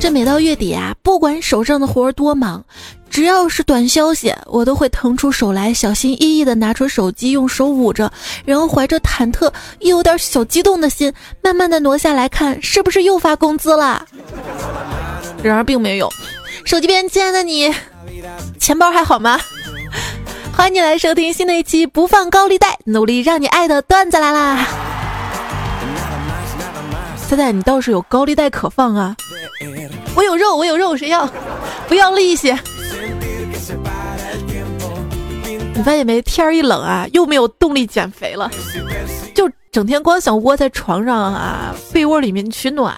这每到月底啊，不管手上的活儿多忙，只要是短消息，我都会腾出手来，小心翼翼地拿出手机，用手捂着，然后怀着忐忑又有点小激动的心，慢慢地挪下来看，是不是又发工资了？然而并没有。手机边，亲爱的你，钱包还好吗？欢迎你来收听新的一期《不放高利贷，努力让你爱的段子》来啦！猜猜你倒是有高利贷可放啊？我有肉，我有肉，谁要？不要利息。你发现没？天儿一冷啊，又没有动力减肥了，就整天光想窝在床上啊，被窝里面取暖。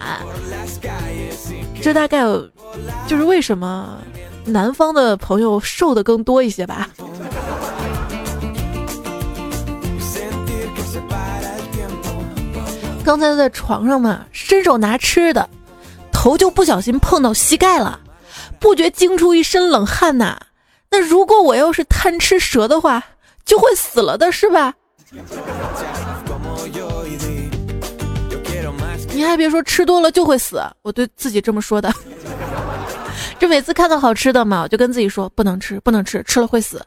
这大概就是为什么南方的朋友瘦的更多一些吧。刚才在床上嘛，伸手拿吃的，头就不小心碰到膝盖了，不觉惊出一身冷汗呐。那如果我要是贪吃蛇的话，就会死了的是吧？你还别说，吃多了就会死，我对自己这么说的。这每次看到好吃的嘛，我就跟自己说不能吃，不能吃，吃了会死。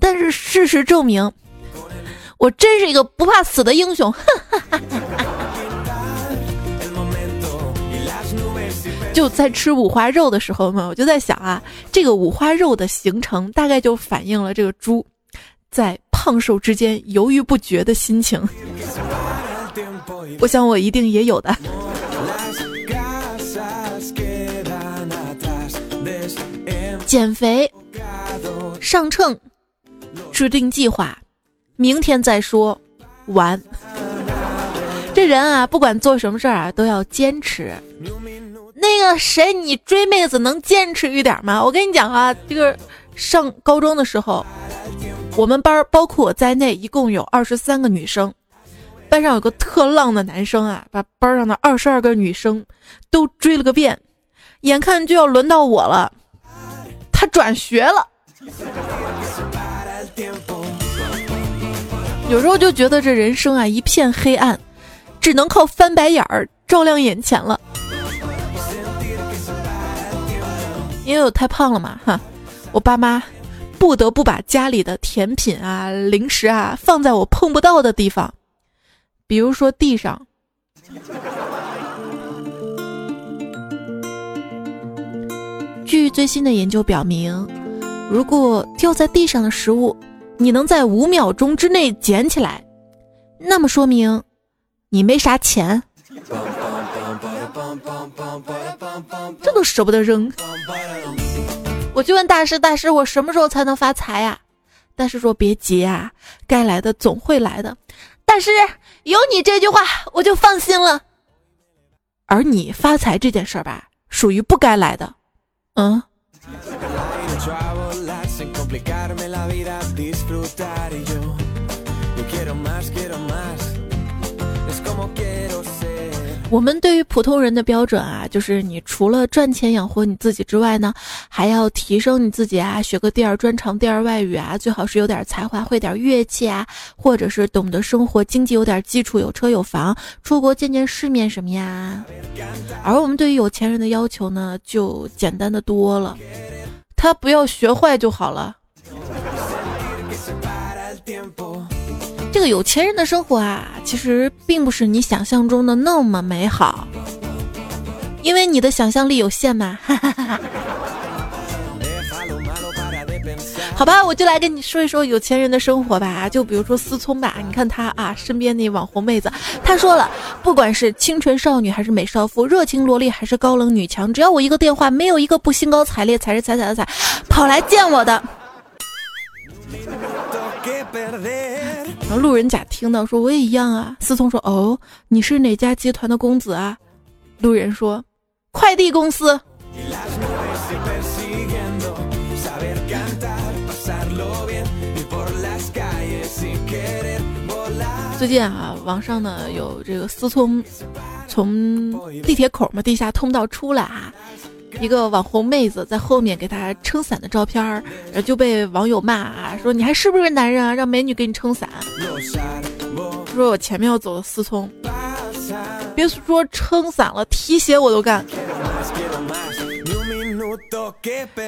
但是事实证明，我真是一个不怕死的英雄。就在吃五花肉的时候嘛，我就在想啊，这个五花肉的形成大概就反映了这个猪在胖瘦之间犹豫不决的心情。我想我一定也有的。减肥，上秤，制定计划，明天再说，完。这人啊，不管做什么事儿啊，都要坚持。那个谁，你追妹子能坚持一点吗？我跟你讲啊，这个上高中的时候，我们班包括我在内，一共有二十三个女生。班上有个特浪的男生啊，把班上的二十二个女生都追了个遍，眼看就要轮到我了，他转学了。有时候就觉得这人生啊一片黑暗，只能靠翻白眼儿照亮眼前了。因为我太胖了嘛，哈，我爸妈不得不把家里的甜品啊、零食啊放在我碰不到的地方。比如说地上。据最新的研究表明，如果掉在地上的食物，你能在五秒钟之内捡起来，那么说明你没啥钱，这都舍不得扔。我就问大师，大师，我什么时候才能发财呀？大师说别急啊，该来的总会来的。大师，有你这句话，我就放心了。而你发财这件事儿吧，属于不该来的。¿Ah? sin complicarme la vida, disfrutar y yo. Yo quiero más, quiero más. Es como quiero. 我们对于普通人的标准啊，就是你除了赚钱养活你自己之外呢，还要提升你自己啊，学个第二专长、第二外语啊，最好是有点才华，会点乐器啊，或者是懂得生活经济，有点基础，有车有房，出国见见世面什么呀。而我们对于有钱人的要求呢，就简单的多了，他不要学坏就好了。这个有钱人的生活啊，其实并不是你想象中的那么美好，因为你的想象力有限嘛。好吧，我就来跟你说一说有钱人的生活吧。就比如说思聪吧，你看他啊，身边那网红妹子，他说了，不管是清纯少女还是美少妇，热情萝莉还是高冷女强，只要我一个电话，没有一个不兴高采烈、踩着踩踩的踩跑来见我的。路人甲听到说我也一样啊。思聪说：“哦，你是哪家集团的公子啊？”路人说：“快递公司。”最近啊，网上呢有这个思聪从地铁口嘛地下通道出来啊。一个网红妹子在后面给他撑伞的照片儿，就被网友骂啊，说你还是不是男人啊，让美女给你撑伞。说我前面要走的思聪，别说撑伞了，提鞋我都干。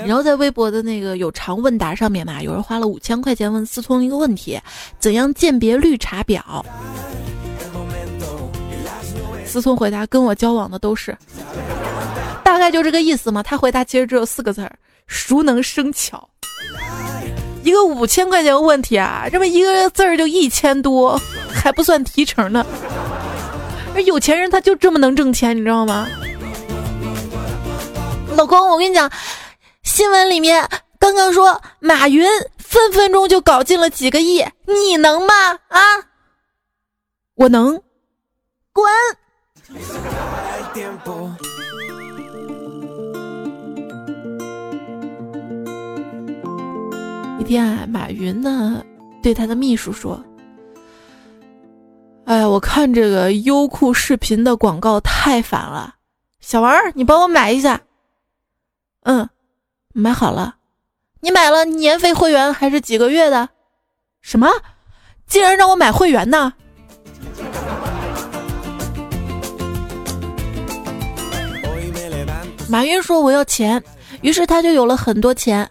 然后在微博的那个有偿问答上面嘛，有人花了五千块钱问思聪一个问题：怎样鉴别绿茶婊？思聪回答：跟我交往的都是，大概就这个意思嘛。他回答其实只有四个字儿：熟能生巧。一个五千块钱的问题啊，这么一个字儿就一千多，还不算提成呢。而有钱人他就这么能挣钱，你知道吗？老公，我跟你讲，新闻里面刚刚说马云分分钟就搞进了几个亿，你能吗？啊，我能，滚！一天啊，马云呢对他的秘书说：“哎呀，我看这个优酷视频的广告太烦了，小王，你帮我买一下。”嗯，买好了。你买了年费会员还是几个月的？什么？竟然让我买会员呢？马云说我要钱，于是他就有了很多钱。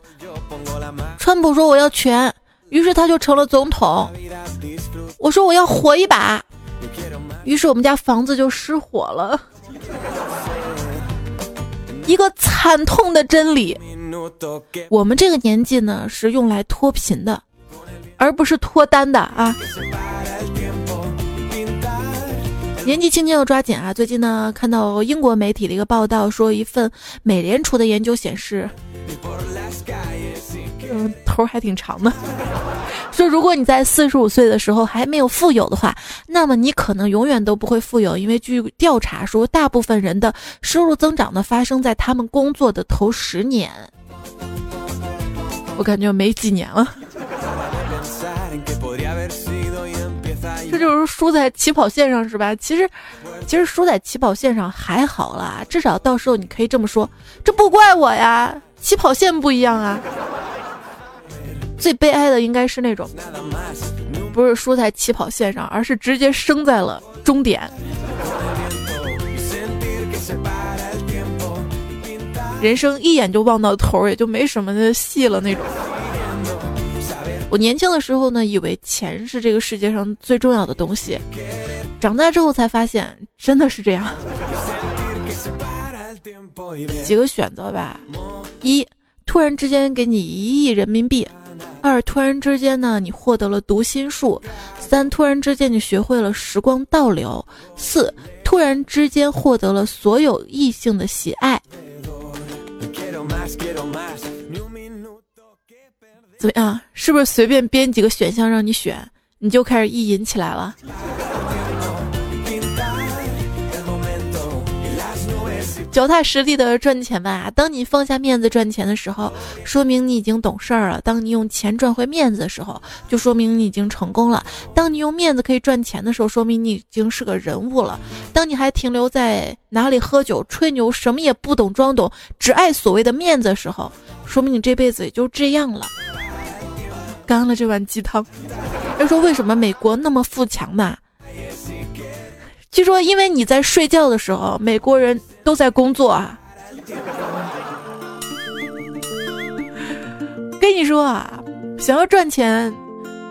川普说我要权，于是他就成了总统。我说我要火一把，于是我们家房子就失火了。一个惨痛的真理，我们这个年纪呢是用来脱贫的，而不是脱单的啊！年纪轻轻要抓紧啊！最近呢，看到英国媒体的一个报道，说一份美联储的研究显示。嗯，头还挺长的。说如果你在四十五岁的时候还没有富有的话，那么你可能永远都不会富有，因为据调查说，大部分人的收入增长呢发生在他们工作的头十年。我感觉没几年了。就是输在起跑线上是吧？其实，其实输在起跑线上还好啦，至少到时候你可以这么说：这不怪我呀，起跑线不一样啊。最悲哀的应该是那种，不是输在起跑线上，而是直接生在了终点。人生一眼就望到头，也就没什么的戏了那种。我年轻的时候呢，以为钱是这个世界上最重要的东西，长大之后才发现真的是这样。几个选择吧：一，突然之间给你一亿人民币。二突然之间呢，你获得了读心术；三突然之间你学会了时光倒流；四突然之间获得了所有异性的喜爱。怎么样？是不是随便编几个选项让你选，你就开始意淫起来了？脚踏实地的赚钱吧。当你放下面子赚钱的时候，说明你已经懂事儿了；当你用钱赚回面子的时候，就说明你已经成功了；当你用面子可以赚钱的时候，说明你已经是个人物了；当你还停留在哪里喝酒吹牛，什么也不懂装懂，只爱所谓的面子的时候，说明你这辈子也就这样了。干了这碗鸡汤。要说为什么美国那么富强嘛？据说因为你在睡觉的时候，美国人。都在工作啊！跟你说啊，想要赚钱，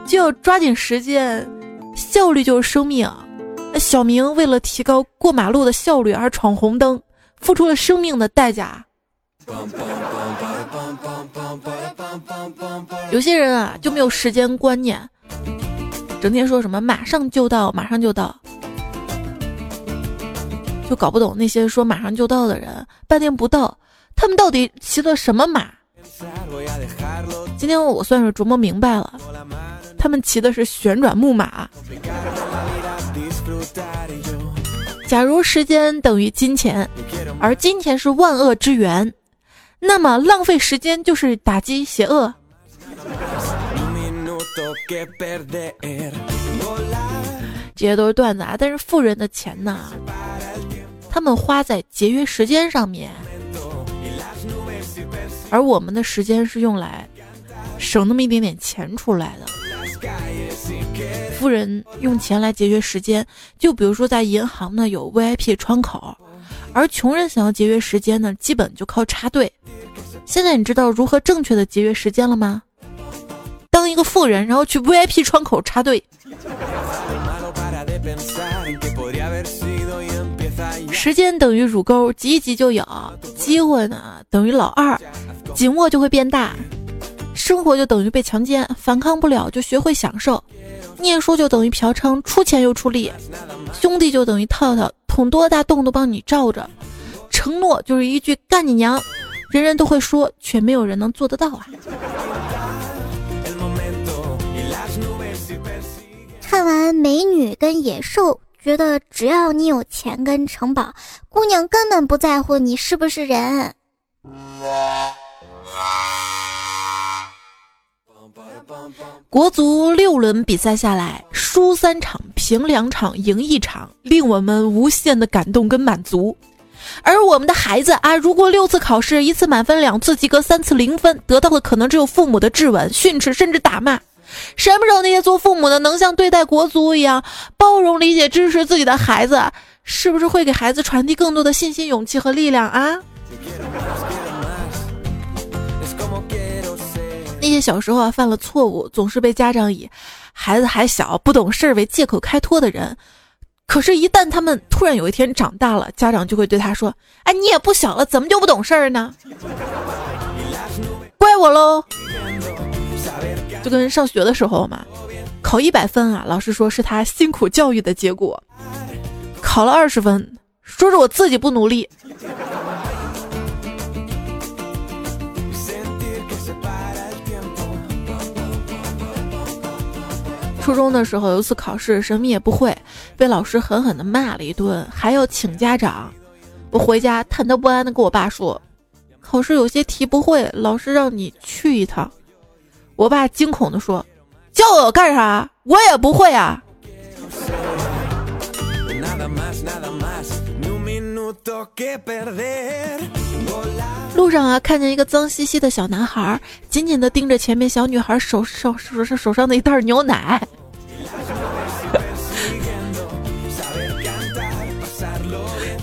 就要抓紧时间，效率就是生命。小明为了提高过马路的效率而闯红灯，付出了生命的代价。有些人啊，就没有时间观念，整天说什么马上就到，马上就到。就搞不懂那些说马上就到的人，半天不到，他们到底骑的什么马？今天我算是琢磨明白了，他们骑的是旋转木马。假如时间等于金钱，而金钱是万恶之源，那么浪费时间就是打击邪恶。这些都是段子啊，但是富人的钱呢？他们花在节约时间上面，而我们的时间是用来省那么一点点钱出来的。富人用钱来节约时间，就比如说在银行呢有 VIP 窗口，而穷人想要节约时间呢，基本就靠插队。现在你知道如何正确的节约时间了吗？当一个富人，然后去 VIP 窗口插队。时间等于乳沟，挤一挤就有；机会呢等于老二，紧握就会变大；生活就等于被强奸，反抗不了就学会享受；念书就等于嫖娼，出钱又出力；兄弟就等于套套，捅多大洞都帮你罩着；承诺就是一句干你娘，人人都会说，却没有人能做得到啊！看完美女跟野兽。觉得只要你有钱跟城堡，姑娘根本不在乎你是不是人。国足六轮比赛下来，输三场，平两场，赢一场，令我们无限的感动跟满足。而我们的孩子啊，如果六次考试，一次满分，两次及格，三次零分，得到的可能只有父母的质问、训斥，甚至打骂。什么时候那些做父母的能像对待国足一样包容、理解、支持自己的孩子？是不是会给孩子传递更多的信心、勇气和力量啊？那些小时候啊犯了错误，总是被家长以孩子还小不懂事儿为借口开脱的人，可是，一旦他们突然有一天长大了，家长就会对他说：“哎，你也不小了，怎么就不懂事儿呢？怪我喽！”就跟上学的时候嘛，考一百分啊，老师说是他辛苦教育的结果；考了二十分，说是我自己不努力。初中的时候有一次考试，什么也不会，被老师狠狠的骂了一顿，还要请家长。我回家忐忑不安的跟我爸说：“考试有些题不会，老师让你去一趟。”我爸惊恐的说：“叫我干啥？我也不会啊！”路上啊，看见一个脏兮兮的小男孩，紧紧的盯着前面小女孩手手手上手上的一袋牛奶，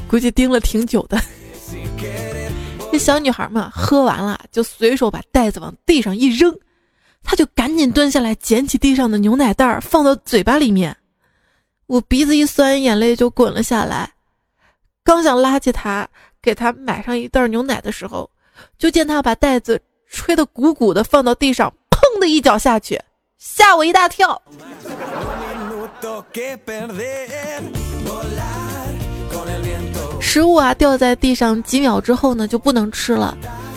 估计盯了挺久的。这小女孩嘛，喝完了就随手把袋子往地上一扔。他就赶紧蹲下来捡起地上的牛奶袋儿，放到嘴巴里面。我鼻子一酸，眼泪就滚了下来。刚想拉起他，给他买上一袋牛奶的时候，就见他把袋子吹得鼓鼓的，放到地上，砰的一脚下去，吓我一大跳。食物啊掉在地上几秒之后呢，就不能吃了。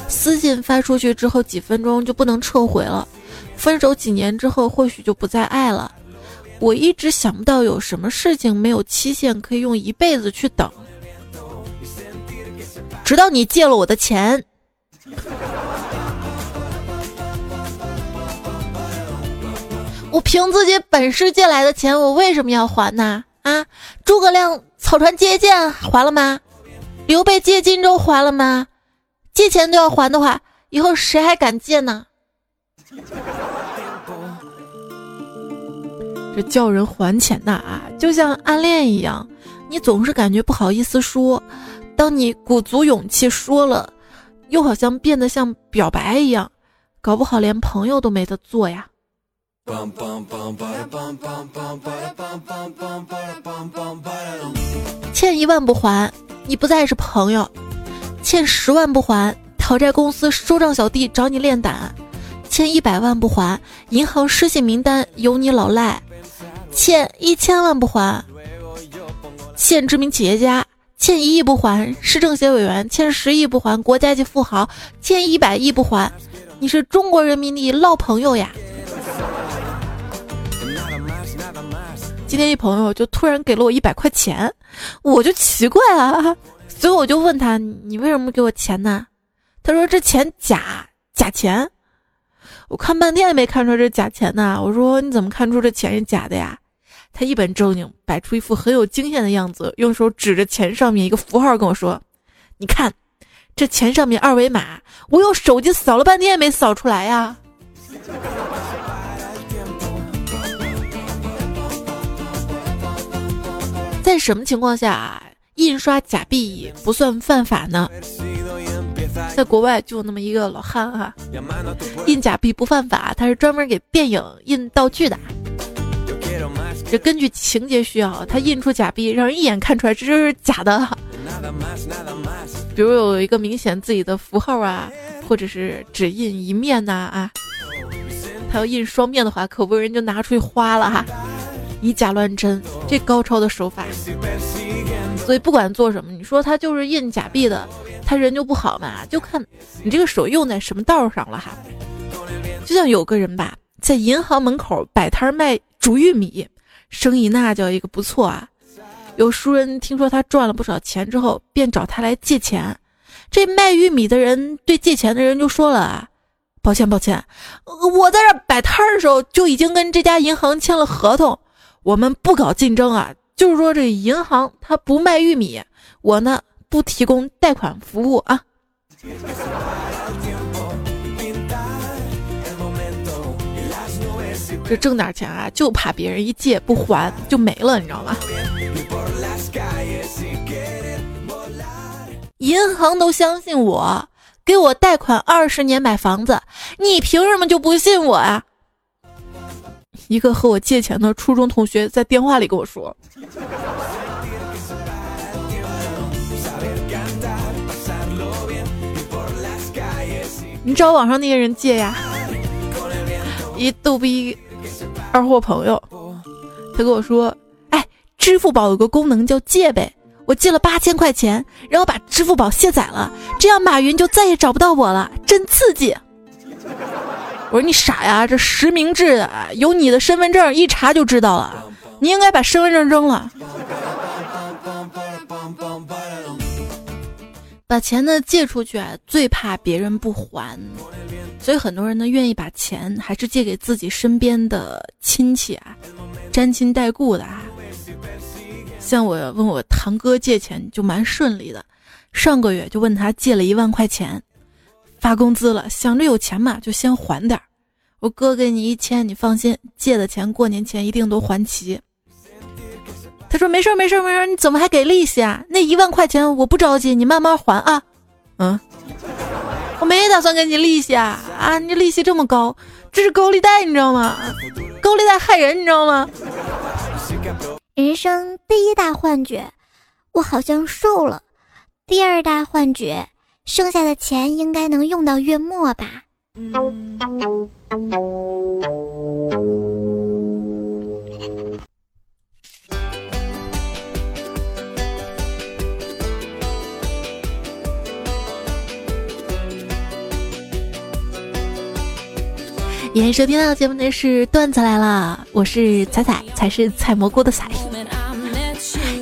私信发出去之后几分钟就不能撤回了。分手几年之后，或许就不再爱了。我一直想不到有什么事情没有期限，可以用一辈子去等。直到你借了我的钱，我凭自己本事借来的钱，我为什么要还呢？啊，诸葛亮草船借箭还了吗？刘备借荆州还了吗？借钱都要还的话，以后谁还敢借呢？这叫人还钱呐啊，就像暗恋一样，你总是感觉不好意思说，当你鼓足勇气说了，又好像变得像表白一样，搞不好连朋友都没得做呀。欠一万不还，你不再是朋友；欠十万不还，讨债公司收账小弟找你练胆。欠一百万不还，银行失信名单有你老赖；欠一千万不还，欠知名企业家；欠一亿不还，市政协委员；欠十亿不还，国家级富豪；欠一百亿不还，你是中国人民的老朋友呀！今天一朋友就突然给了我一百块钱，我就奇怪了，所以我就问他：“你为什么给我钱呢？”他说：“这钱假，假钱。”我看半天也没看出这假钱呢。我说你怎么看出这钱是假的呀？他一本正经摆出一副很有经验的样子，用手指着钱上面一个符号跟我说：“你看，这钱上面二维码，我用手机扫了半天也没扫出来呀。” 在什么情况下印刷假币不算犯法呢？在国外就那么一个老汉哈，印假币不犯法，他是专门给电影印道具的。这根据情节需要，他印出假币，让人一眼看出来这就是假的。比如有一个明显自己的符号啊，或者是只印一面呐啊，他要印双面的话，可不人就拿出去花了哈，以假乱真，这高超的手法。所以不管做什么，你说他就是印假币的，他人就不好嘛？就看你这个手用在什么道上了哈。就像有个人吧，在银行门口摆摊卖煮玉米，生意那叫一个不错啊。有熟人听说他赚了不少钱之后，便找他来借钱。这卖玉米的人对借钱的人就说了：“啊，抱歉，抱歉，我在这摆摊的时候就已经跟这家银行签了合同，我们不搞竞争啊。就是说这银行他不卖玉米，我呢不提供贷款服务啊。这挣点钱啊，就怕别人一借不还就没了，你知道吗？”银行都相信我，给我贷款二十年买房子，你凭什么就不信我啊？一个和我借钱的初中同学在电话里跟我说：“你找网上那些人借呀。”一逗逼二货朋友，他跟我说：“哎，支付宝有个功能叫借呗。”我借了八千块钱，然后把支付宝卸载了，这样马云就再也找不到我了，真刺激！我说你傻呀，这实名制的，有你的身份证一查就知道了，你应该把身份证扔了。把钱呢借出去啊，最怕别人不还，所以很多人呢愿意把钱还是借给自己身边的亲戚啊，沾亲带故的啊。像我问我堂哥借钱就蛮顺利的，上个月就问他借了一万块钱，发工资了，想着有钱嘛就先还点儿。我哥给你一千，你放心，借的钱过年前一定都还齐。他说没事儿没事儿没事儿，你怎么还给利息啊？那一万块钱我不着急，你慢慢还啊。嗯，我没打算给你利息啊啊！你利息这么高，这是高利贷你知道吗？高利贷害人你知道吗？人生第一大幻觉，我好像瘦了；第二大幻觉，剩下的钱应该能用到月末吧。欢迎收听到节目的是段子来了，我是彩彩，才是采蘑菇的彩。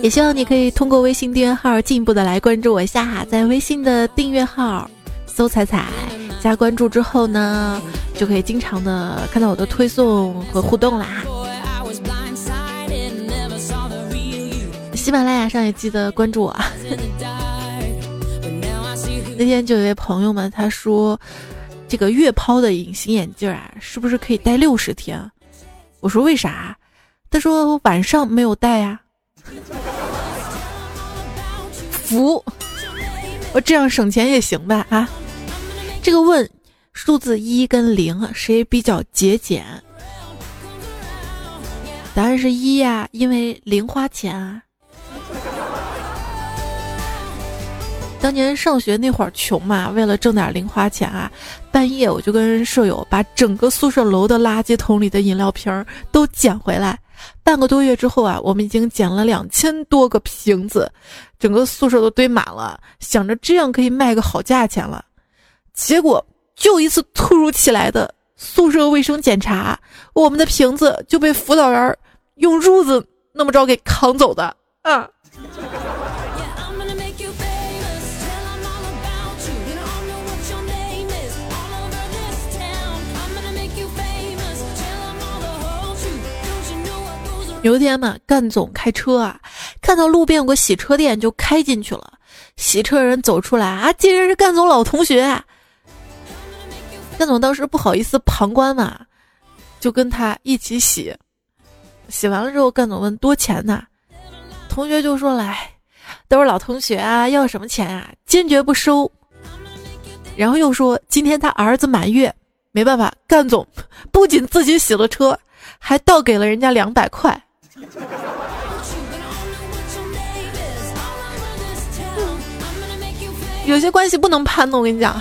也希望你可以通过微信订阅号进一步的来关注我一下，在微信的订阅号搜彩彩加关注之后呢，就可以经常的看到我的推送和互动啦。喜马拉雅上也记得关注我。那天就有位朋友们他说。这个月抛的隐形眼镜啊，是不是可以戴六十天？我说为啥？他说晚上没有戴呀。服，我这样省钱也行吧？啊，这个问数字一跟零谁比较节俭？答案是一呀，因为零花钱啊。当年上学那会儿穷嘛，为了挣点零花钱啊，半夜我就跟舍友把整个宿舍楼的垃圾桶里的饮料瓶都捡回来。半个多月之后啊，我们已经捡了两千多个瓶子，整个宿舍都堆满了，想着这样可以卖个好价钱了。结果就一次突如其来的宿舍卫生检查，我们的瓶子就被辅导员用褥子那么着给扛走的啊。有一天嘛，干总开车啊，看到路边有个洗车店，就开进去了。洗车人走出来啊，竟然是干总老同学。干总当时不好意思旁观嘛，就跟他一起洗。洗完了之后，干总问多钱呢？同学就说来，都是老同学啊，要什么钱啊，坚决不收。然后又说今天他儿子满月，没办法，干总不仅自己洗了车，还倒给了人家两百块。有些关系不能攀的，我跟你讲。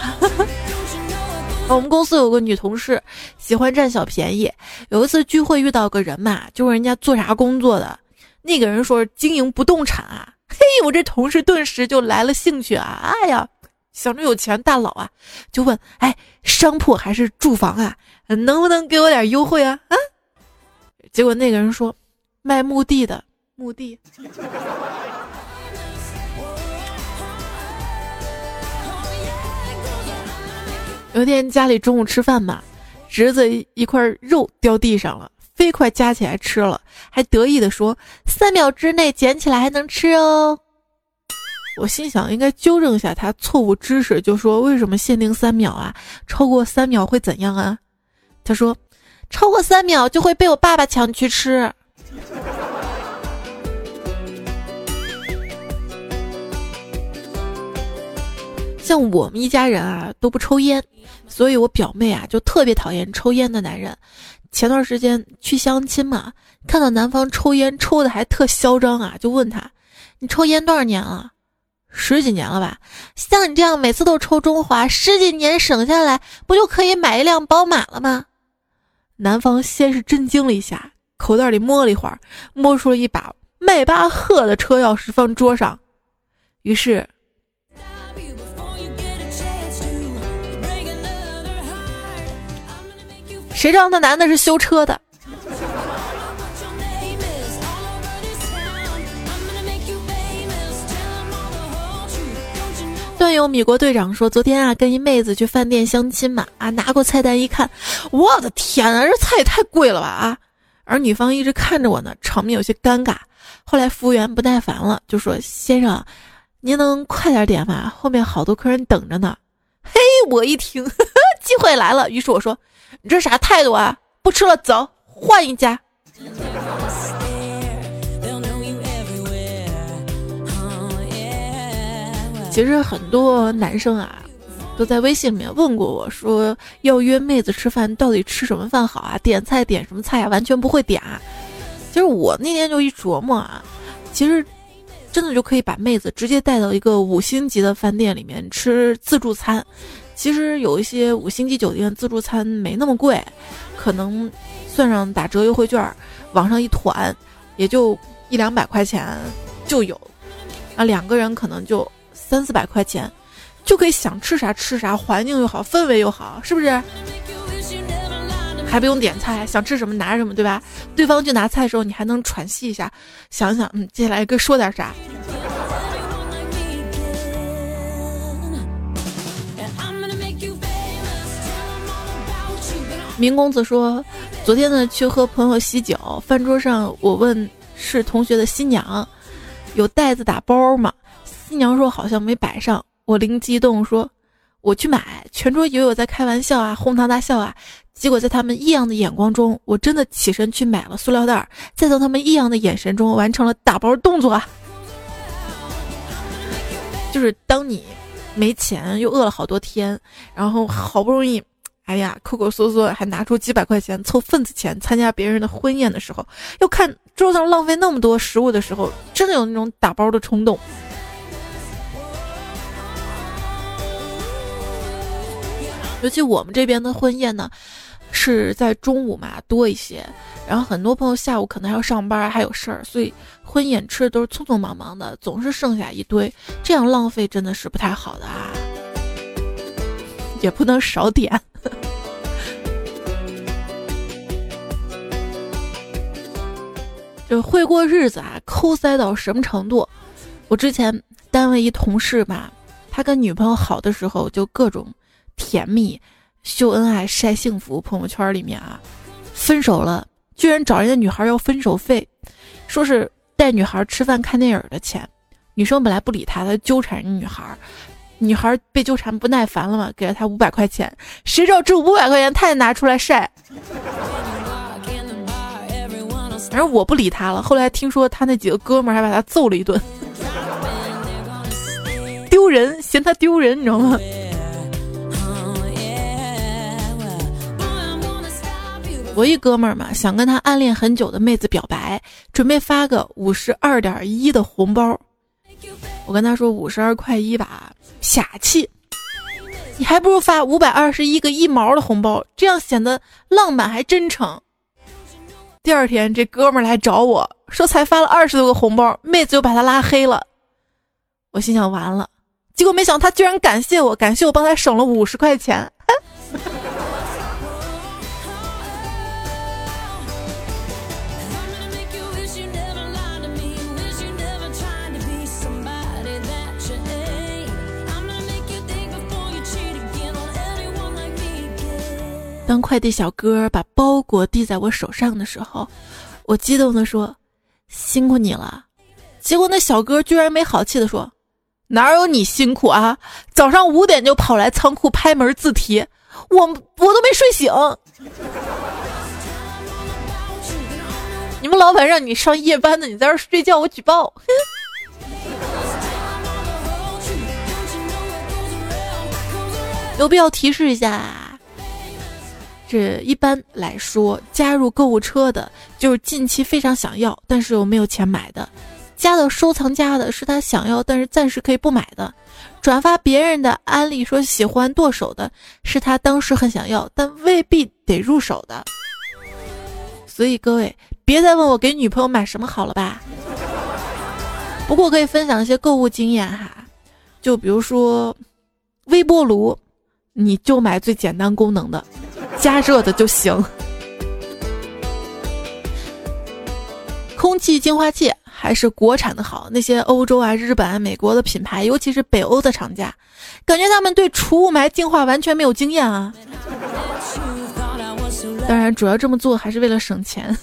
我们公司有个女同事喜欢占小便宜。有一次聚会遇到个人嘛，就问人家做啥工作的，那个人说经营不动产啊。嘿，我这同事顿时就来了兴趣啊！哎呀，想着有钱大佬啊，就问：哎，商铺还是住房啊？能不能给我点优惠啊？啊？结果那个人说：卖墓地的，墓地。有一天家里中午吃饭嘛，侄子一块肉掉地上了，飞快夹起来吃了，还得意的说：“三秒之内捡起来还能吃哦。”我心想应该纠正一下他错误知识，就说：“为什么限定三秒啊？超过三秒会怎样啊？”他说：“超过三秒就会被我爸爸抢去吃。” 像我们一家人啊都不抽烟，所以我表妹啊就特别讨厌抽烟的男人。前段时间去相亲嘛，看到男方抽烟抽的还特嚣张啊，就问他：“你抽烟多少年了？十几年了吧？像你这样每次都抽中华，十几年省下来不就可以买一辆宝马了吗？”男方先是震惊了一下，口袋里摸了一会儿，摸出了一把迈巴赫的车钥匙放桌上，于是。谁知道那男的是修车的？段友米国队长说：“昨天啊，跟一妹子去饭店相亲嘛，啊，拿过菜单一看，我的天啊，这菜也太贵了吧啊！而女方一直看着我呢，场面有些尴尬。后来服务员不耐烦了，就说：‘先生，您能快点点吗？后面好多客人等着呢。’嘿，我一听，机会来了，于是我说。”你这啥态度啊？不吃了，走，换一家。其实很多男生啊，都在微信里面问过我说，要约妹子吃饭，到底吃什么饭好啊？点菜点什么菜啊？完全不会点啊。其实我那天就一琢磨啊，其实真的就可以把妹子直接带到一个五星级的饭店里面吃自助餐。其实有一些五星级酒店自助餐没那么贵，可能算上打折优惠券，往上一团，也就一两百块钱就有，啊，两个人可能就三四百块钱，就可以想吃啥吃啥，环境又好，氛围又好，是不是？还不用点菜，想吃什么拿什么，对吧？对方去拿菜的时候，你还能喘息一下，想想，嗯，接下来该说点啥。明公子说：“昨天呢，去和朋友喜酒，饭桌上我问是同学的新娘，有袋子打包吗？新娘说好像没摆上。我灵机一动说，我去买。全桌以为我在开玩笑啊，哄堂大笑啊。结果在他们异样的眼光中，我真的起身去买了塑料袋，再从他们异样的眼神中完成了打包动作。就是当你没钱又饿了好多天，然后好不容易。”哎呀，抠抠缩缩还拿出几百块钱凑份子钱参加别人的婚宴的时候，又看桌上浪费那么多食物的时候，真的有那种打包的冲动。尤其我们这边的婚宴呢，是在中午嘛多一些，然后很多朋友下午可能还要上班还有事儿，所以婚宴吃的都是匆匆忙忙的，总是剩下一堆，这样浪费真的是不太好的啊，也不能少点。就会过日子啊，抠塞到什么程度？我之前单位一同事吧，他跟女朋友好的时候就各种甜蜜、秀恩爱、晒幸福，朋友圈里面啊，分手了居然找人家女孩要分手费，说是带女孩吃饭看电影的钱。女生本来不理他，他纠缠人女孩，女孩被纠缠不耐烦了嘛，给了他五百块钱，谁知道这五百块钱他也拿出来晒。反正我不理他了。后来听说他那几个哥们儿还把他揍了一顿，丢人，嫌他丢人，你知道吗？我一哥们儿嘛，想跟他暗恋很久的妹子表白，准备发个五十二点一的红包。我跟他说五十二块一吧，傻气，你还不如发五百二十一个一毛的红包，这样显得浪漫还真诚。第二天，这哥们儿来找我说，才发了二十多个红包，妹子就把他拉黑了。我心想完了，结果没想到他居然感谢我，感谢我帮他省了五十块钱。当快递小哥把包裹递在我手上的时候，我激动地说：“辛苦你了。”结果那小哥居然没好气地说：“哪有你辛苦啊？早上五点就跑来仓库拍门自提，我我都没睡醒。你们老板让你上夜班的，你在这睡觉，我举报。”有必要提示一下。这一般来说，加入购物车的就是近期非常想要，但是又没有钱买的；加到收藏夹的是他想要，但是暂时可以不买的；转发别人的安利说喜欢剁手的是他当时很想要，但未必得入手的。所以各位别再问我给女朋友买什么好了吧。不过可以分享一些购物经验哈，就比如说微波炉，你就买最简单功能的。加热的就行。空气净化器还是国产的好。那些欧洲啊、日本啊、美国的品牌，尤其是北欧的厂家，感觉他们对除雾霾净化完全没有经验啊。当然，主要这么做还是为了省钱。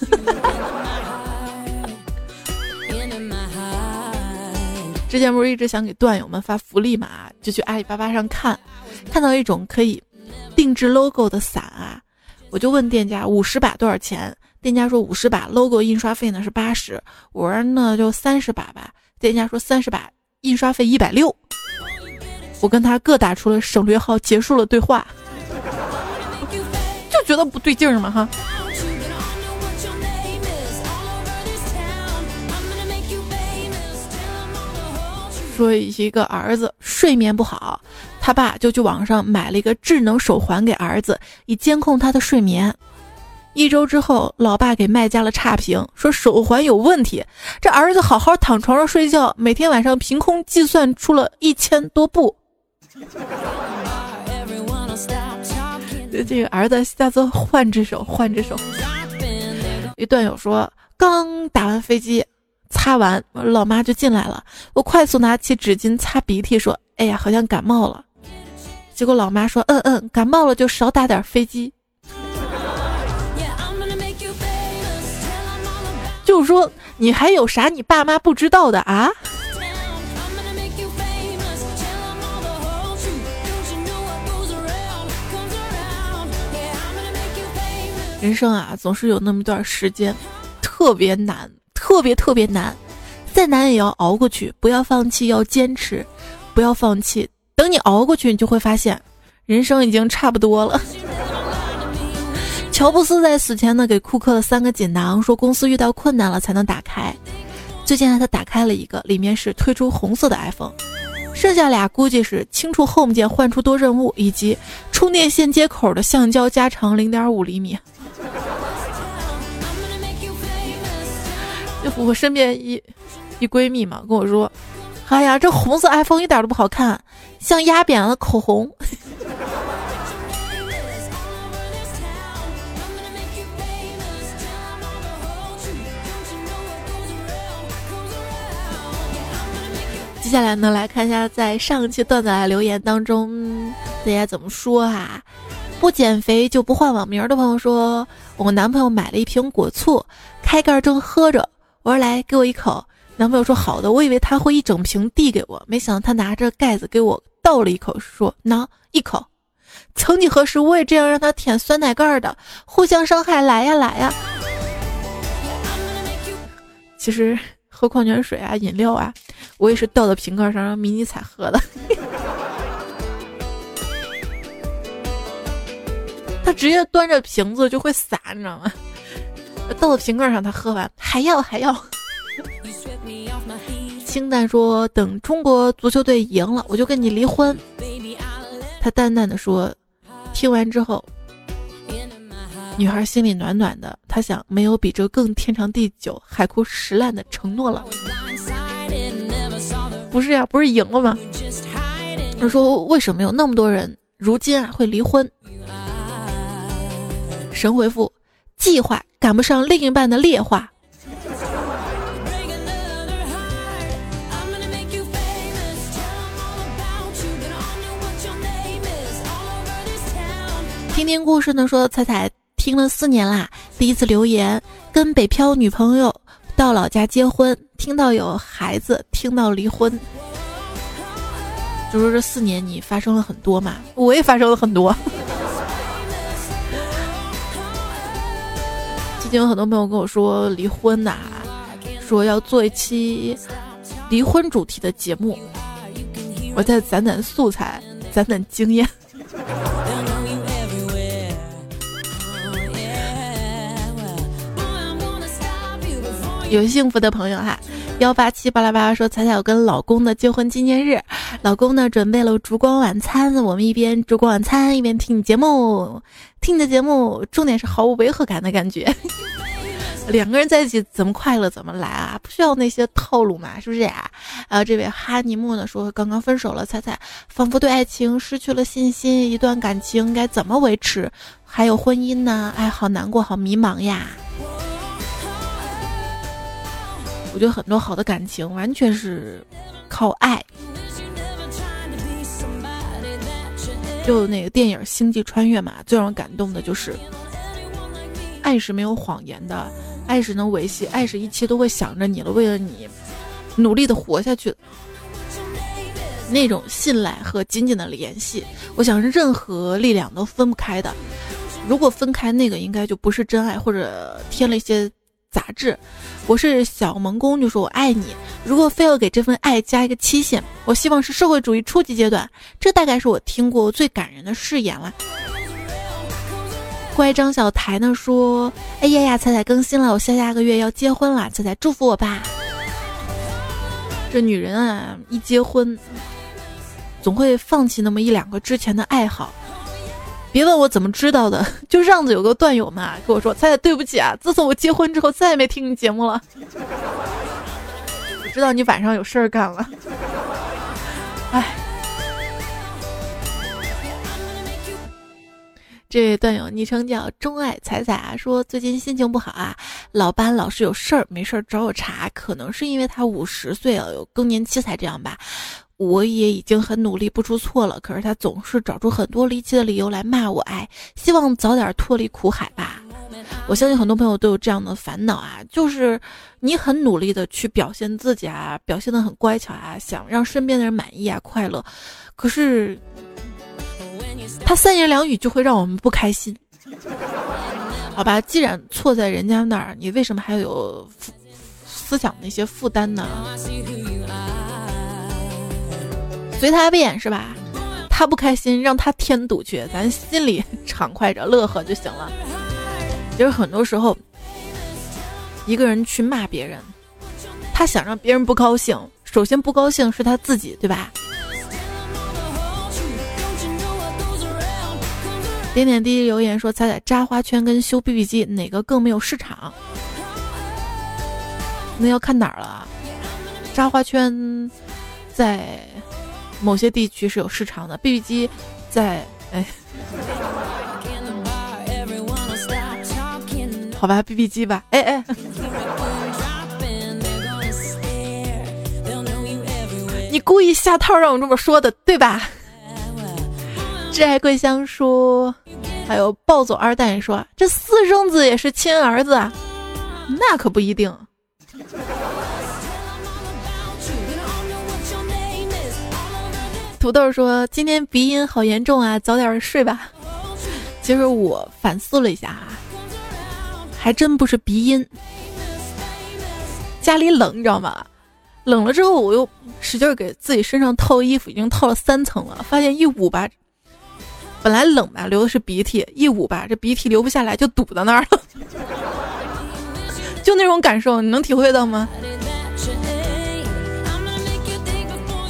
之前不是一直想给段友们发福利嘛，就去阿里巴巴上看，看到一种可以。定制 logo 的伞啊，我就问店家五十把多少钱？店家说五十把 logo 印刷费呢是八十。我说那就三十把吧。店家说三十把印刷费一百六。我跟他各打出了省略号，结束了对话。就觉得不对劲儿嘛哈。说一个儿子睡眠不好。他爸就去网上买了一个智能手环给儿子，以监控他的睡眠。一周之后，老爸给卖家了差评，说手环有问题。这儿子好好躺床上睡觉，每天晚上凭空计算出了一千多步。这个儿子下次换只手，换只手。一段友说，刚打完飞机，擦完，老妈就进来了。我快速拿起纸巾擦鼻涕，说：“哎呀，好像感冒了。”结果老妈说：“嗯嗯，感冒了就少打点飞机。”就是说，你还有啥你爸妈不知道的啊？人生啊，总是有那么段时间，特别难，特别特别难，再难也要熬过去，不要放弃，要坚持，不要放弃。等你熬过去，你就会发现，人生已经差不多了。乔布斯在死前呢，给库克了三个锦囊，说公司遇到困难了才能打开。最近呢他打开了一个，里面是推出红色的 iPhone，剩下俩估计是清除 Home 键换出多任务，以及充电线接口的橡胶加长零点五厘米。我身边一一闺蜜嘛，跟我说。哎呀，这红色 iPhone 一点都不好看，像压扁了口红。接下来呢，来看一下在上一期段子来留言当中大家怎么说哈？不减肥就不换网名的朋友说，我男朋友买了一瓶果醋，开盖正喝着，我说来给我一口。男朋友说好的，我以为他会一整瓶递给我，没想到他拿着盖子给我倒了一口，说喏一口。曾几何时，我也这样让他舔酸奶盖的，互相伤害，来呀来呀。其实喝矿泉水啊、饮料啊，我也是倒到瓶盖上让迷你彩喝的。他直接端着瓶子就会洒，你知道吗？倒到瓶盖上，他喝完还要还要。清淡说：“等中国足球队赢了，我就跟你离婚。”他淡淡的说：“听完之后，女孩心里暖暖的。她想，没有比这更天长地久、海枯石烂的承诺了。不是呀，不是赢了吗？他说：为什么有那么多人如今啊会离婚？”神回复：“计划赶不上另一半的劣化。”听听故事呢，说彩彩听了四年啦，第一次留言，跟北漂女朋友到老家结婚，听到有孩子，听到离婚，就说这四年你发生了很多嘛，我也发生了很多。最近有很多朋友跟我说离婚呐，说要做一期离婚主题的节目，我再攒攒素材，攒攒经验。有幸福的朋友哈，幺八七巴拉巴拉说彩彩我跟老公的结婚纪念日，老公呢准备了烛光晚餐，我们一边烛光晚餐一边听你节目，听你的节目，重点是毫无违和感的感觉。两个人在一起怎么快乐怎么来啊，不需要那些套路嘛，是不是呀？啊，这位哈尼木呢说刚刚分手了，彩彩仿佛对爱情失去了信心，一段感情该怎么维持？还有婚姻呢？哎，好难过，好迷茫呀。我觉得很多好的感情完全是靠爱。就那个电影《星际穿越》嘛，最让人感动的就是爱是没有谎言的，爱是能维系，爱是一切都会想着你了，为了你努力的活下去。那种信赖和紧紧的联系，我想任何力量都分不开的。如果分开，那个应该就不是真爱，或者添了一些。杂志，我是小萌公，就说我爱你。如果非要给这份爱加一个期限，我希望是社会主义初级阶段。这大概是我听过最感人的誓言了。乖张小台呢说：“哎呀呀，彩彩更新了，我下下个月要结婚了，彩彩祝福我吧。”这女人啊，一结婚，总会放弃那么一两个之前的爱好。别问我怎么知道的，就让子有个段友嘛跟我说：“彩彩，对不起啊，自从我结婚之后，再也没听你节目了。我知道你晚上有事儿干了。”哎，这位段友昵称叫钟爱彩彩啊，说最近心情不好啊，老班老是有事儿没事儿找我茬，可能是因为他五十岁了，有更年期才这样吧。我也已经很努力不出错了，可是他总是找出很多离奇的理由来骂我。哎，希望早点脱离苦海吧。我相信很多朋友都有这样的烦恼啊，就是你很努力的去表现自己啊，表现的很乖巧啊，想让身边的人满意啊，快乐。可是他三言两语就会让我们不开心。好吧，既然错在人家那儿，你为什么还要有思想那些负担呢？随他便是吧？他不开心，让他添堵去，咱心里 畅快着乐呵就行了。其实很多时候，一个人去骂别人，他想让别人不高兴，首先不高兴是他自己，对吧？点点滴滴留言说：“猜猜扎花圈跟修 BB 机哪个更没有市场？”那要看哪儿了？扎花圈在。某些地区是有市场的，BB 机在哎，好吧，BB 机吧，哎哎，你故意下套让我这么说的，对吧？挚爱桂香说，还有暴走二代说，这私生子也是亲儿子，那可不一定。土豆说：“今天鼻音好严重啊，早点睡吧。”其实我反思了一下啊，还真不是鼻音。家里冷，你知道吗？冷了之后，我又使劲给自己身上套衣服，已经套了三层了。发现一捂吧，本来冷吧，流的是鼻涕，一捂吧，这鼻涕流不下来，就堵在那儿了。就那种感受，你能体会到吗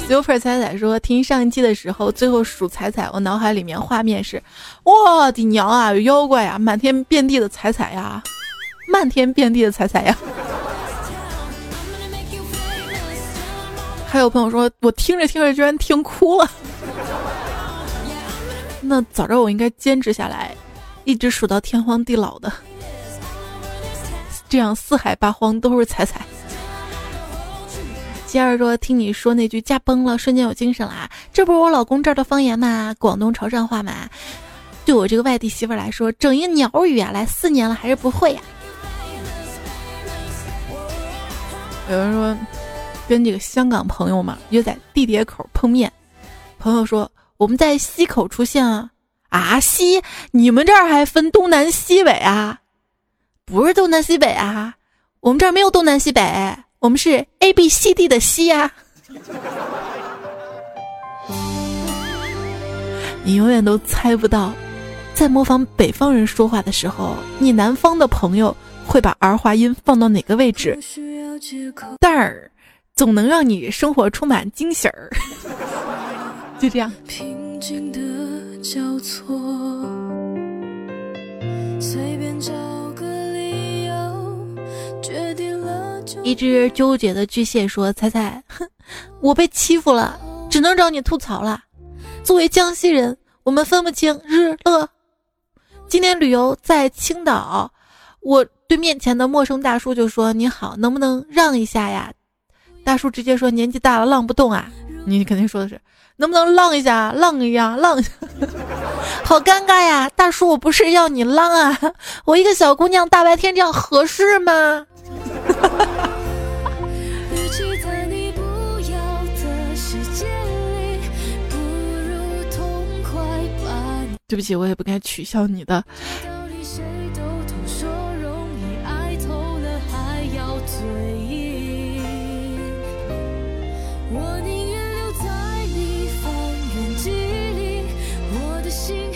？Super 彩彩说，听上一期的时候，最后数彩彩，我脑海里面画面是：我的娘啊，有妖怪呀，满天遍地的彩彩呀，漫天遍地的彩彩呀。还有朋友说，我听着听着居然听哭了。那早知道我应该坚持下来，一直数到天荒地老的，这样四海八荒都是彩彩。接着说，听你说那句驾崩了，瞬间有精神了。这不是我老公这儿的方言吗？广东潮汕话吗？对我这个外地媳妇来说，整一鸟语啊，来四年了还是不会呀。有人说。跟这个香港朋友嘛约在地铁口碰面，朋友说我们在西口出现啊啊西，你们这儿还分东南西北啊？不是东南西北啊，我们这儿没有东南西北，我们是 A B C D 的 C 呀。你永远都猜不到，在模仿北方人说话的时候，你南方的朋友会把儿化音放到哪个位置？但儿。总能让你生活充满惊喜儿，就这样。一只纠结的巨蟹说：“猜猜，哼，我被欺负了，只能找你吐槽了。作为江西人，我们分不清日乐。今天旅游在青岛，我对面前的陌生大叔就说：‘你好，能不能让一下呀？’”大叔直接说：“年纪大了，浪不动啊！”你肯定说的是：“能不能浪一下，浪一下，浪一下。”好尴尬呀！大叔，我不是要你浪啊，我一个小姑娘大白天这样合适吗？对不起，我也不该取笑你的。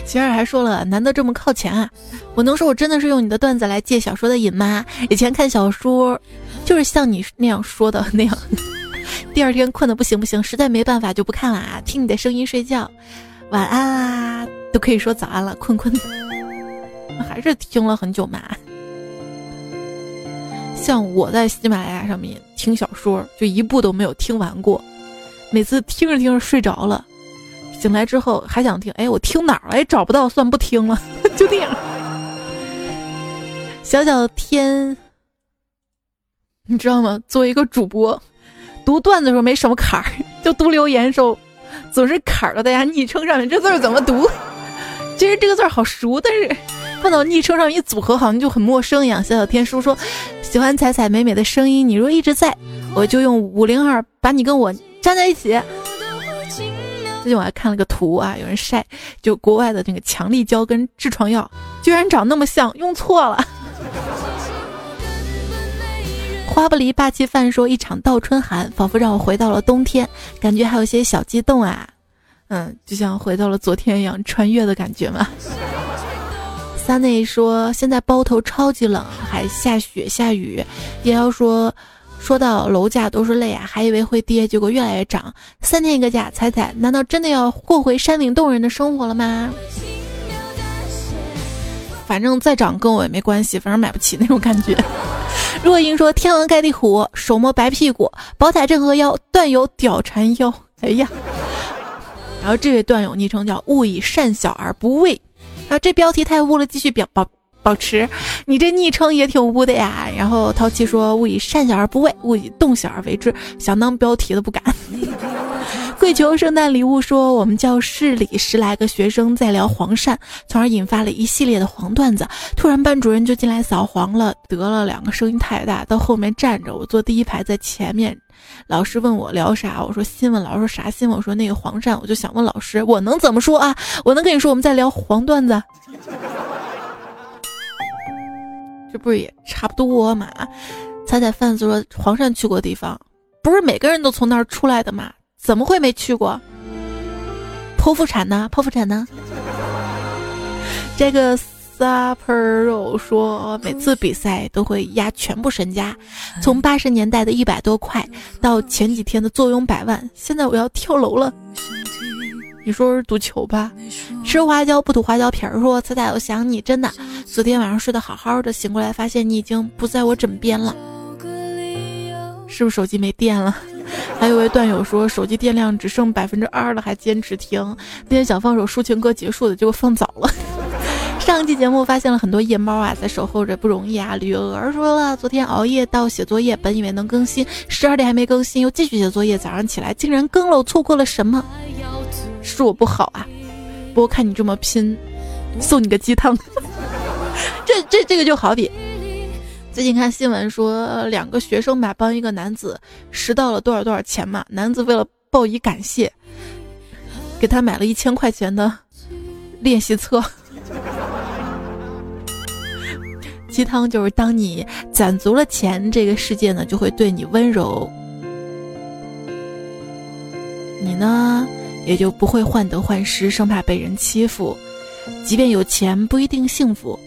吉儿还说了，难得这么靠前啊！我能说我真的是用你的段子来借小说的瘾吗？以前看小说，就是像你那样说的那样，第二天困得不行不行，实在没办法就不看了啊！听你的声音睡觉，晚安啊，都可以说早安了，困困，还是听了很久嘛。像我在喜马拉雅上面听小说，就一部都没有听完过，每次听着听着睡着了。醒来之后还想听，哎，我听哪儿了？哎，找不到，算不听了，就这样。小小天，你知道吗？作为一个主播，读段子的时候没什么坎儿，就读留言时候总是坎儿到大家昵称上面，这字怎么读？其实这个字儿好熟，但是 放到昵称上一组合，好像就很陌生一样。小小天叔说，喜欢彩彩美美的声音，你若一直在，我就用五零二把你跟我粘在一起。最近我还看了个图啊，有人晒，就国外的那个强力胶跟痔疮药，居然长那么像，用错了。花不离霸气饭说：“一场倒春寒，仿佛让我回到了冬天，感觉还有些小激动啊。”嗯，就像回到了昨天一样，穿越的感觉嘛。三内说：“现在包头超级冷，还下雪下雨。”也要说。说到楼价都是泪啊，还以为会跌，结果越来越涨。三天一个价，猜猜，难道真的要过回山顶洞人的生活了吗？反正再涨跟我也没关系，反正买不起那种感觉。若英说：“天王盖地虎，手摸白屁股，宝塔镇河妖，断有屌缠腰。”哎呀，然后这位段友昵称叫“勿以善小而不为”，啊，这标题太污了，继续表保。保持，你这昵称也挺污的呀。然后淘气说：“勿以善小而不为，勿以动小而为之。”想当标题的不敢。跪求圣诞礼物说：“我们教室里十来个学生在聊黄鳝，从而引发了一系列的黄段子。突然班主任就进来扫黄了，得了两个声音太大，到后面站着。我坐第一排在前面，老师问我聊啥，我说新闻。老师说啥新闻？我说那个黄鳝。我就想问老师，我能怎么说啊？我能跟你说我们在聊黄段子？”这不是也差不多嘛？彩彩贩子说黄鳝去过的地方，不是每个人都从那儿出来的嘛？怎么会没去过？剖腹产呢？剖腹产呢？这个 Super 说，每次比赛都会压全部身家，从八十年代的一百多块到前几天的坐拥百万，现在我要跳楼了。你说是赌球吧？吃花椒不吐花椒皮儿。说彩彩，我想你，真的。昨天晚上睡得好好的，醒过来发现你已经不在我枕边了。是不是手机没电了？还有位段友说手机电量只剩百分之二了，还坚持听。今天想放首抒情歌结束的，结果放早了。上期节目发现了很多夜猫啊，在守候着不容易啊。吕儿说了，昨天熬夜到写作业，本以为能更新，十二点还没更新，又继续写作业。早上起来竟然更了，我错过了什么？是我不好啊。不过看你这么拼，送你个鸡汤。这这这个就好比。最近看新闻说，两个学生吧帮一个男子拾到了多少多少钱嘛？男子为了报以感谢，给他买了一千块钱的练习册。鸡汤就是当你攒足了钱，这个世界呢就会对你温柔，你呢也就不会患得患失，生怕被人欺负。即便有钱不一定幸福。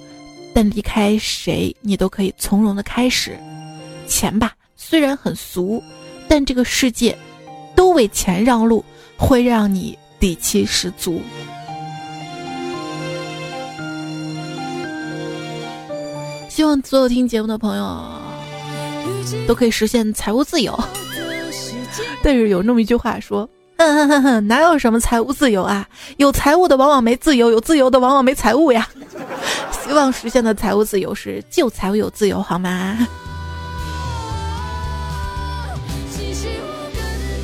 但离开谁，你都可以从容的开始。钱吧，虽然很俗，但这个世界都为钱让路，会让你底气十足。希望所有听节目的朋友都可以实现财务自由。但是有那么一句话说：“哼哼哼哼，哪有什么财务自由啊？有财务的往往没自由，有自由的往往没财务呀。”希望实现的财务自由是就财务有自由，好吗？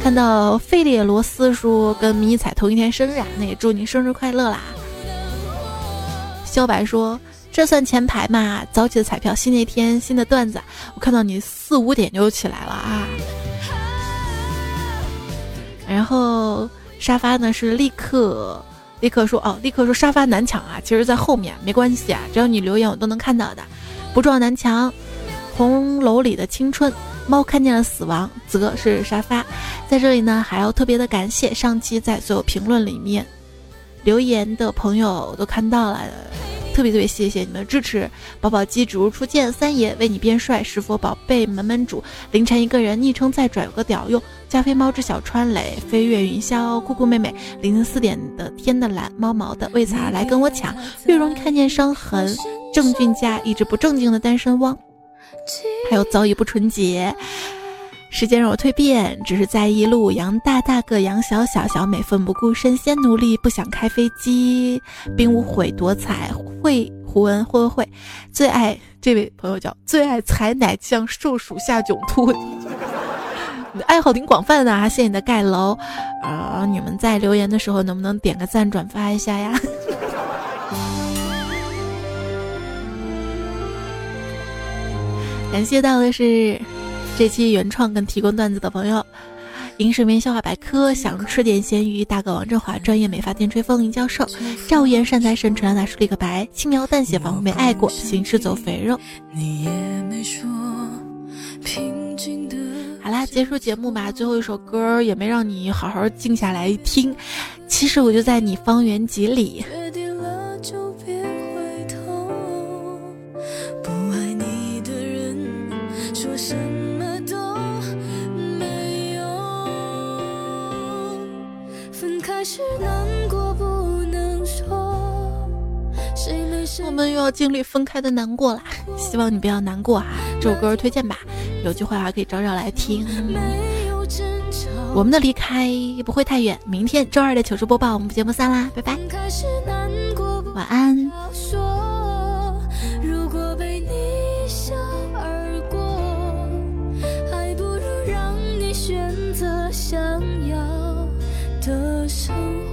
看到费列罗斯说跟迷彩同一天生日啊，那也祝你生日快乐啦！肖白说这算前排嘛？早起的彩票，新的一天，新的段子。我看到你四五点就起来了啊！然后沙发呢是立刻。立刻说哦，立刻说沙发难抢啊！其实，在后面没关系啊，只要你留言，我都能看到的。不撞南墙，红楼里的青春，猫看见了死亡，则是沙发。在这里呢，还要特别的感谢上期在所有评论里面留言的朋友都看到了。特别特别谢谢你们的支持，宝宝鸡主如初见，三爷为你变帅，石佛宝贝门门主，凌晨一个人，昵称再拽有个屌用，加菲猫之小川磊，飞越云霄，酷酷妹妹，凌晨四点的天的蓝，猫毛的为啥来跟我抢，越容易看见伤痕，郑俊佳一直不正经的单身汪，还有早已不纯洁。时间让我蜕变，只是在一路杨大大个杨小小小美奋不顾身先努力，不想开飞机，并无悔夺彩会胡文会会最爱这位朋友叫最爱采奶酱受暑下囧兔，你的爱好挺广泛的啊！谢谢你的盖楼，呃，你们在留言的时候能不能点个赞转发一下呀？感谢到的是。这期原创跟提供段子的朋友，影视名笑话百科，想吃点咸鱼，大哥王振华，专业美发店吹风，林教授，赵岩善财神，纯大叔立个白，轻描淡写仿佛没爱过，行尸走肥肉。好啦，结束节目吧，最后一首歌也没让你好好静下来听，其实我就在你方圆几里。是难过不能说。我们又要经历分开的难过啦，希望你不要难过啊！这首歌推荐吧，有句话还可以找找来听。我们的离开不会太远，明天周二的糗事播报，我们节目散啦，拜拜，晚安。想要。的生活。